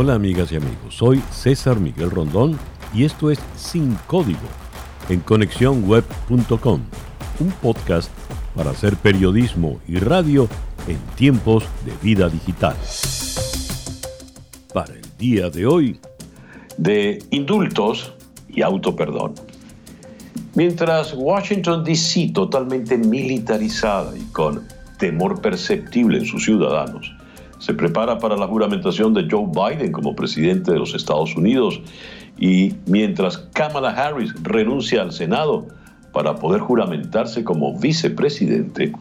Hola amigas y amigos, soy César Miguel Rondón y esto es Sin Código en conexiónweb.com, un podcast para hacer periodismo y radio en tiempos de vida digital. Para el día de hoy, de indultos y autoperdón. Mientras Washington, D.C., totalmente militarizada y con temor perceptible en sus ciudadanos, se prepara para la juramentación de Joe Biden como presidente de los Estados Unidos y mientras Kamala Harris renuncia al Senado para poder juramentarse como vicepresidente,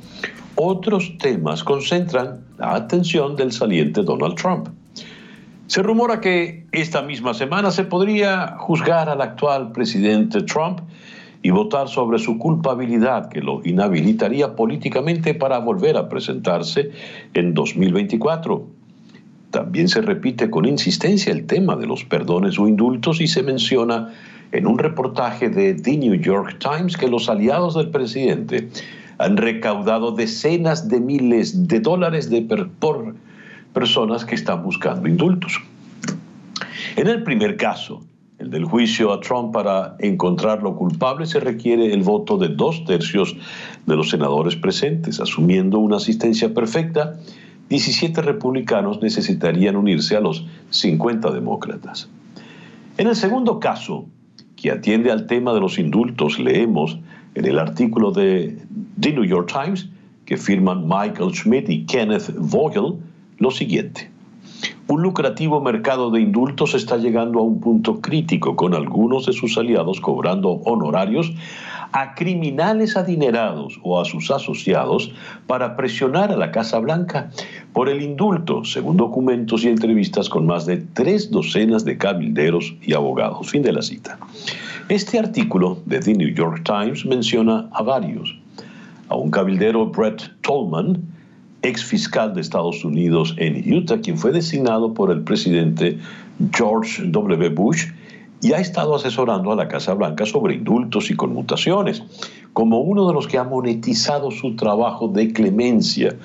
otros temas concentran la atención del saliente Donald Trump. Se rumora que esta misma semana se podría juzgar al actual presidente Trump y votar sobre su culpabilidad que lo inhabilitaría políticamente para volver a presentarse en 2024. También se repite con insistencia el tema de los perdones o indultos y se menciona en un reportaje de The New York Times que los aliados del presidente han recaudado decenas de miles de dólares de por personas que están buscando indultos. En el primer caso, el del juicio a Trump para encontrarlo culpable se requiere el voto de dos tercios de los senadores presentes. Asumiendo una asistencia perfecta, 17 republicanos necesitarían unirse a los 50 demócratas. En el segundo caso, que atiende al tema de los indultos, leemos en el artículo de The New York Times que firman Michael Schmidt y Kenneth Vogel lo siguiente. Un lucrativo mercado de indultos está llegando a un punto crítico, con algunos de sus aliados cobrando honorarios a criminales adinerados o a sus asociados para presionar a la Casa Blanca por el indulto, según documentos y entrevistas con más de tres docenas de cabilderos y abogados. Fin de la cita. Este artículo de The New York Times menciona a varios. A un cabildero Brett Tolman, ex fiscal de Estados Unidos en Utah, quien fue designado por el presidente George W. Bush y ha estado asesorando a la Casa Blanca sobre indultos y conmutaciones, como uno de los que ha monetizado su trabajo de clemencia,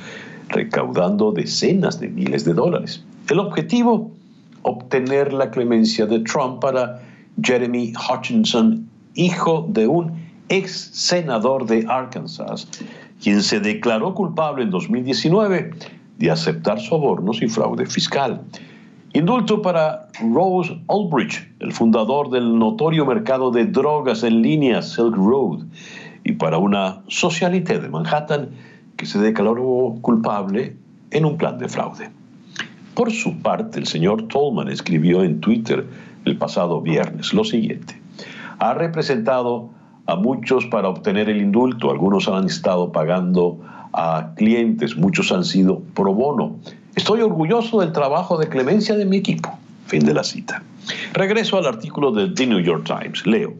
recaudando decenas de miles de dólares. El objetivo, obtener la clemencia de Trump para Jeremy Hutchinson, hijo de un ex senador de Arkansas, quien se declaró culpable en 2019 de aceptar sobornos y fraude fiscal. Indulto para Rose Ulbricht, el fundador del notorio mercado de drogas en línea Silk Road, y para una socialité de Manhattan que se declaró culpable en un plan de fraude. Por su parte, el señor Tolman escribió en Twitter el pasado viernes lo siguiente. Ha representado a muchos para obtener el indulto. Algunos han estado pagando a clientes, muchos han sido pro bono. Estoy orgulloso del trabajo de clemencia de mi equipo. Fin de la cita. Regreso al artículo de The New York Times. Leo.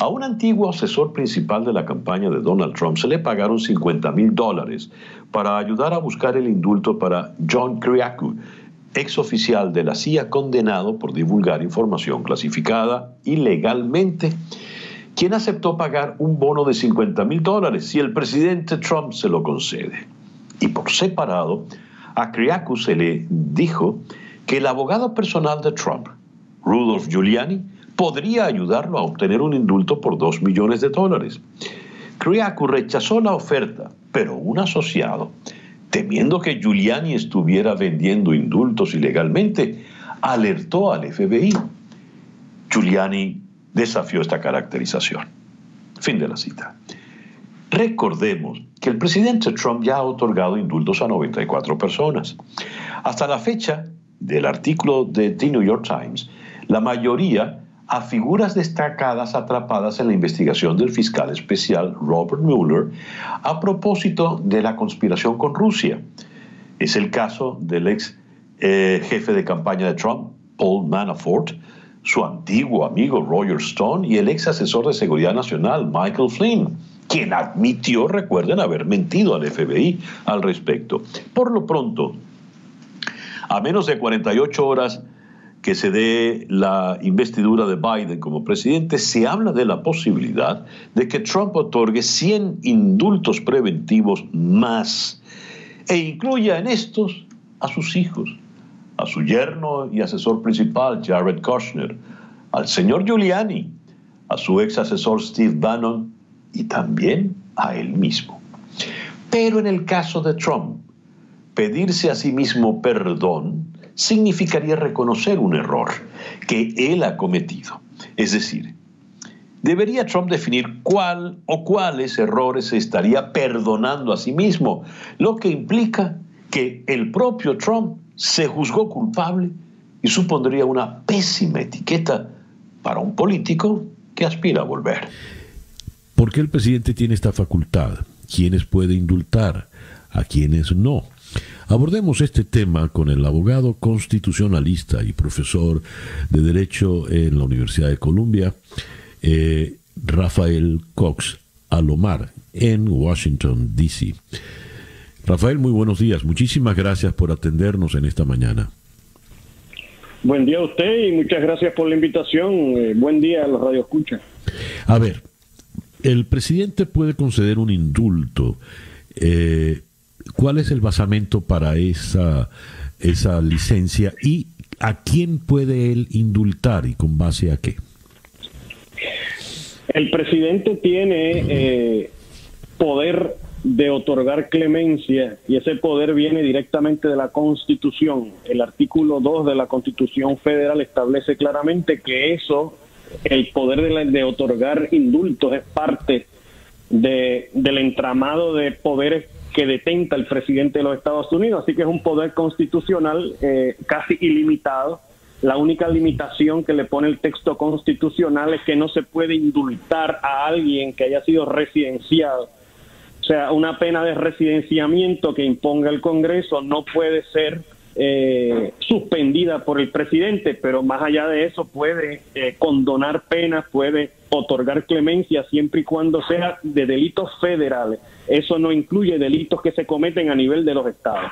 A un antiguo asesor principal de la campaña de Donald Trump se le pagaron 50 mil dólares para ayudar a buscar el indulto para John Kriaku, ex oficial de la CIA condenado por divulgar información clasificada ilegalmente quien aceptó pagar un bono de 50 mil dólares si el presidente Trump se lo concede. Y por separado, a Kriaku se le dijo que el abogado personal de Trump, Rudolph Giuliani, podría ayudarlo a obtener un indulto por 2 millones de dólares. Kriaku rechazó la oferta, pero un asociado, temiendo que Giuliani estuviera vendiendo indultos ilegalmente, alertó al FBI. Giuliani desafió esta caracterización. Fin de la cita. Recordemos que el presidente Trump ya ha otorgado indultos a 94 personas. Hasta la fecha del artículo de The New York Times, la mayoría a figuras destacadas atrapadas en la investigación del fiscal especial Robert Mueller a propósito de la conspiración con Rusia. Es el caso del ex eh, jefe de campaña de Trump, Paul Manafort, su antiguo amigo Roger Stone y el ex asesor de seguridad nacional Michael Flynn, quien admitió, recuerden, haber mentido al FBI al respecto. Por lo pronto, a menos de 48 horas que se dé la investidura de Biden como presidente, se habla de la posibilidad de que Trump otorgue 100 indultos preventivos más e incluya en estos a sus hijos, a su yerno y asesor principal Jared Kushner, al señor Giuliani, a su ex asesor Steve Bannon y también a él mismo. Pero en el caso de Trump, pedirse a sí mismo perdón significaría reconocer un error que él ha cometido. Es decir, debería Trump definir cuál o cuáles errores se estaría perdonando a sí mismo, lo que implica que el propio Trump se juzgó culpable y supondría una pésima etiqueta para un político que aspira a volver. ¿Por qué el presidente tiene esta facultad? ¿Quiénes puede indultar? ¿A quiénes no? Abordemos este tema con el abogado constitucionalista y profesor de Derecho en la Universidad de Columbia, eh, Rafael Cox Alomar, en Washington, D.C. Rafael, muy buenos días. Muchísimas gracias por atendernos en esta mañana. Buen día a usted y muchas gracias por la invitación. Eh, buen día a los Radio Escucha. A ver, el presidente puede conceder un indulto. Eh, ¿Cuál es el basamento para esa, esa licencia y a quién puede él indultar y con base a qué? El presidente tiene eh, poder de otorgar clemencia y ese poder viene directamente de la Constitución. El artículo 2 de la Constitución Federal establece claramente que eso, el poder de, de otorgar indultos es parte de, del entramado de poderes que detenta el presidente de los Estados Unidos, así que es un poder constitucional eh, casi ilimitado. La única limitación que le pone el texto constitucional es que no se puede indultar a alguien que haya sido residenciado sea, una pena de residenciamiento que imponga el Congreso no puede ser eh, suspendida por el presidente, pero más allá de eso puede eh, condonar penas, puede otorgar clemencia siempre y cuando sea de delitos federales. Eso no incluye delitos que se cometen a nivel de los estados.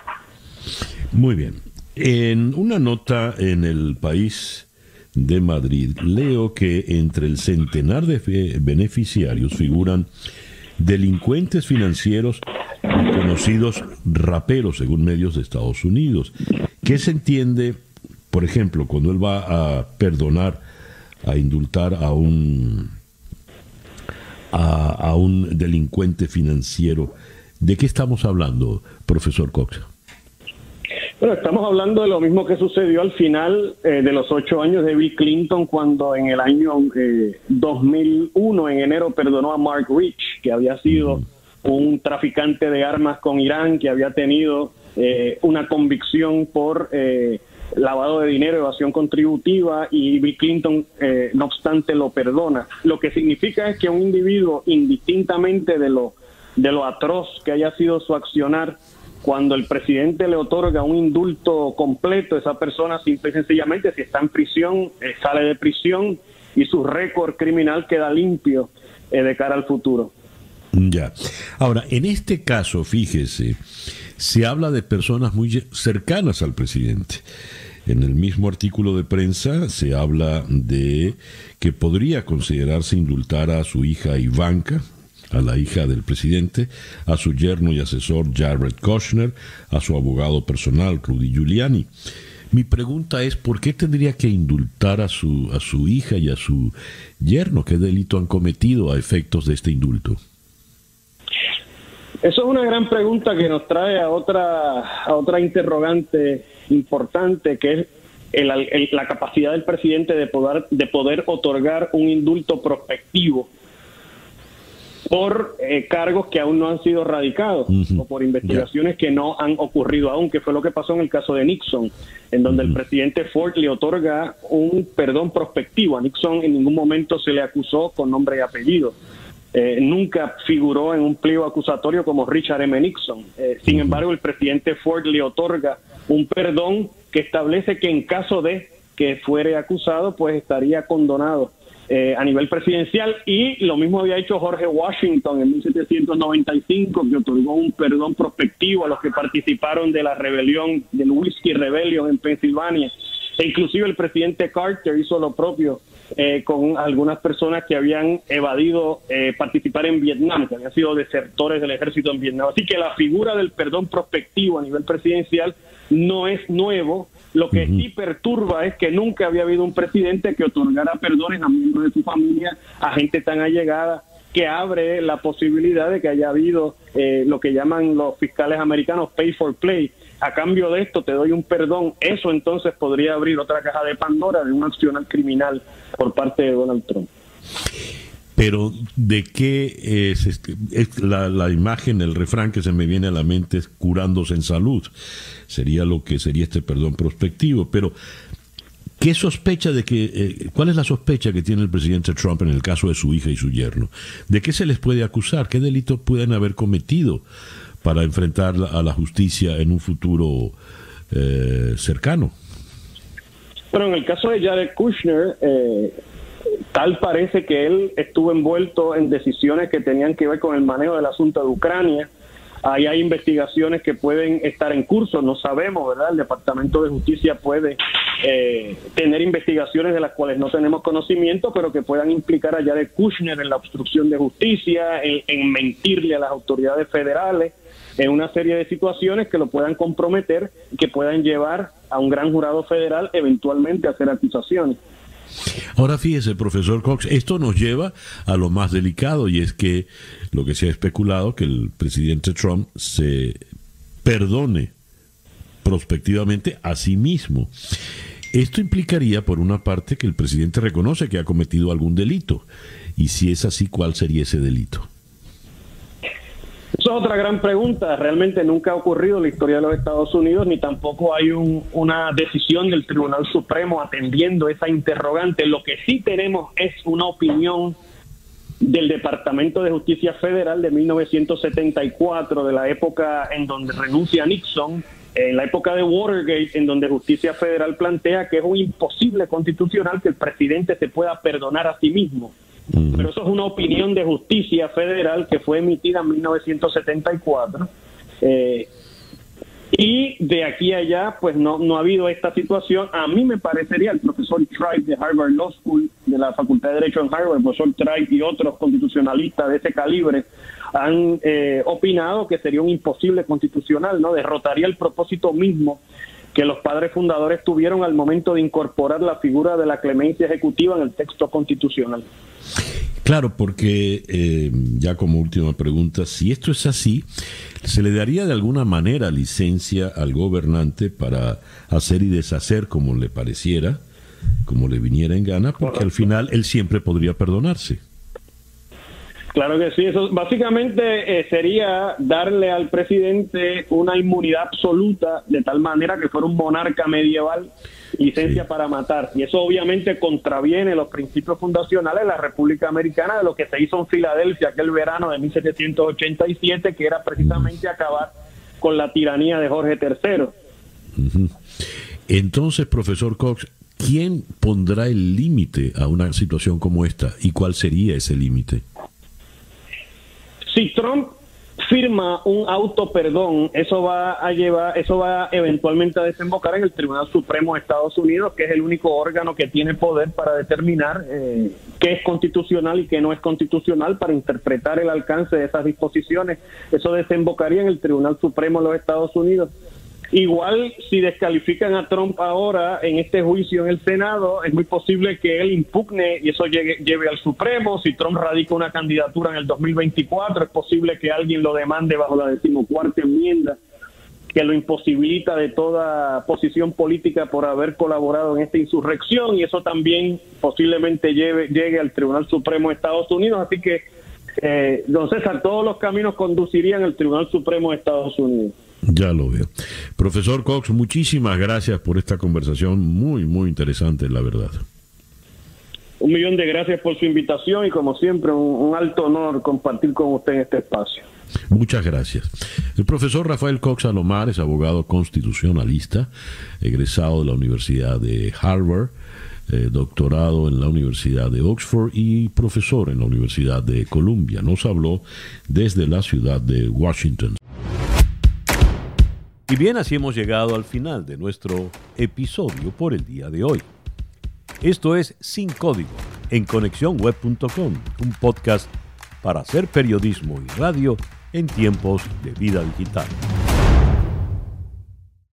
Muy bien. En una nota en el país de Madrid leo que entre el centenar de beneficiarios figuran delincuentes financieros conocidos raperos, según medios de Estados Unidos. ¿Qué se entiende, por ejemplo, cuando él va a perdonar, a indultar a un, a, un delincuente financiero? ¿De qué estamos hablando, profesor Cox? Bueno, estamos hablando de lo mismo que sucedió al final eh, de los ocho años de Bill Clinton, cuando en el año 2001, eh, en enero, perdonó a Mark Rich, que había sido un traficante de armas con Irán, que había tenido eh, una convicción por lavado de dinero, evasión contributiva, y Bill Clinton, no obstante, lo perdona. Lo que significa es que un individuo, indistintamente de lo, de lo atroz que haya sido su accionar, cuando el presidente le otorga un indulto completo, esa persona simple y sencillamente, si está en prisión, eh, sale de prisión y su récord criminal queda limpio eh, de cara al futuro. Ya. Ahora, en este caso, fíjese, se habla de personas muy cercanas al presidente. En el mismo artículo de prensa se habla de que podría considerarse indultar a su hija Ivanka, a la hija del presidente, a su yerno y asesor Jared Kushner, a su abogado personal Rudy Giuliani. Mi pregunta es, ¿por qué tendría que indultar a su, a su hija y a su yerno? ¿Qué delito han cometido a efectos de este indulto? Eso es una gran pregunta que nos trae a otra, a otra interrogante importante, que es la capacidad del presidente de poder, de poder otorgar un indulto prospectivo por eh, cargos que aún no han sido radicados o por investigaciones que no han ocurrido aún, que fue lo que pasó en el caso de Nixon, en donde el presidente Ford le otorga un perdón prospectivo. A Nixon en ningún momento se le acusó con nombre y apellido. Eh, nunca figuró en un pliego acusatorio como Richard M. Nixon. Eh, sin embargo, el presidente Ford le otorga un perdón que establece que en caso de que fuere acusado, pues estaría condonado eh, a nivel presidencial y lo mismo había hecho Jorge Washington en 1795 que otorgó un perdón prospectivo a los que participaron de la rebelión del Whiskey Rebellion en Pensilvania e inclusive el presidente Carter hizo lo propio eh, con algunas personas que habían evadido eh, participar en Vietnam, que habían sido desertores del ejército en Vietnam. Así que la figura del perdón prospectivo a nivel presidencial no es nuevo. Lo que sí perturba es que nunca había habido un presidente que otorgara perdones a miembros de su familia, a gente tan allegada, que abre la posibilidad de que haya habido eh, lo que llaman los fiscales americanos pay for play. A cambio de esto te doy un perdón. Eso entonces podría abrir otra caja de Pandora de un accional criminal por parte de Donald Trump. Pero ¿de qué es, este, la, imagen, el refrán que se me viene a la mente es curándose en salud? Sería lo que sería este perdón prospectivo. Pero ¿Qué sospecha de que, eh, cuál es la sospecha que tiene el presidente Trump en el caso de su hija y su yerno? ¿De qué se les puede acusar? ¿Qué delitos pueden haber cometido para enfrentar a la justicia en un futuro eh, cercano? Bueno, en el caso de Jared Kushner, eh, tal parece que él estuvo envuelto en decisiones que tenían que ver con el manejo del asunto de Ucrania Ahí hay investigaciones que pueden estar en curso, no sabemos, ¿verdad? El Departamento de Justicia puede eh, tener investigaciones de las cuales no tenemos conocimiento, pero que puedan implicar allá de Kushner en la obstrucción de justicia, en, mentirle a las autoridades federales, en una serie de situaciones que lo puedan comprometer y que puedan llevar a un gran jurado federal eventualmente a hacer acusaciones. Ahora fíjese, profesor Cox, esto nos lleva a lo más delicado y es que lo que se ha especulado, que el presidente Trump se perdone prospectivamente a sí mismo. Esto implicaría, por una parte, que el presidente reconoce que ha cometido algún delito. Y si es así, ¿cuál sería ese delito? Esa es otra gran pregunta. Realmente nunca ha ocurrido en la historia de los Estados Unidos, ni tampoco hay una decisión del Tribunal Supremo atendiendo esa interrogante. Lo que sí tenemos es una opinión del Departamento de Justicia Federal de 1974, de la época en donde renuncia Nixon, en la época de Watergate, en donde Justicia Federal plantea que es un imposible constitucional que el presidente se pueda perdonar a sí mismo. Pero eso es una opinión de justicia federal que fue emitida en 1974. Eh, y de aquí a allá, pues no, no ha habido esta situación. A mí me parecería, el profesor Tribe de Harvard Law School, de la Facultad de Derecho en Harvard, profesor Tribe y otros constitucionalistas de ese calibre, han eh, opinado que sería un imposible constitucional, ¿no? Derrotaría el propósito mismo que los padres fundadores tuvieron al momento de incorporar la figura de la clemencia ejecutiva en el texto constitucional. Claro, porque eh, ya como última pregunta, si esto es así, ¿se le daría de alguna manera licencia al gobernante para hacer y deshacer como le pareciera, como le viniera en gana? Porque al final él siempre podría perdonarse. Claro que sí, eso básicamente eh, sería darle al presidente una inmunidad absoluta de tal manera que fuera un monarca medieval, licencia para matar. Y eso obviamente contraviene los principios fundacionales de la República Americana, de lo que se hizo en Filadelfia aquel verano de 1787, que era precisamente acabar con la tiranía de Jorge III. Entonces, profesor Cox, ¿quién pondrá el límite a una situación como esta y cuál sería ese límite? Si Trump firma un auto perdón, eso va a llevar, eso va eventualmente a desembocar en el Tribunal Supremo de Estados Unidos, que es el único órgano que tiene poder para determinar eh, qué es constitucional y qué no es constitucional, para interpretar el alcance de esas disposiciones. Eso desembocaría en el Tribunal Supremo de los Estados Unidos. Igual si descalifican a Trump ahora en este juicio en el Senado, es muy posible que él impugne y eso lleve al Supremo. Si Trump radica una candidatura en el 2024, es posible que alguien lo demande bajo la decimocuarta enmienda que lo imposibilita de toda posición política por haber colaborado en esta insurrección y eso también posiblemente lleve, llegue al Tribunal Supremo de Estados Unidos. Así que, eh, don César, todos los caminos conducirían al Tribunal Supremo de Estados Unidos. Ya lo veo. Profesor Cox, muchísimas gracias por esta conversación muy, muy interesante, la verdad. Un millón de gracias por su invitación y como siempre un, alto honor compartir con usted en este espacio. Muchas gracias. El profesor Rafael Cox Alomar es abogado constitucionalista, egresado de la Universidad de Harvard, eh, doctorado en la Universidad de Oxford y profesor en la Universidad de Columbia. Nos habló desde la ciudad de Washington. Y bien, así hemos llegado al final de nuestro episodio por el día de hoy. Esto es Sin Código en conexiónweb.com, un podcast para hacer periodismo y radio en tiempos de vida digital.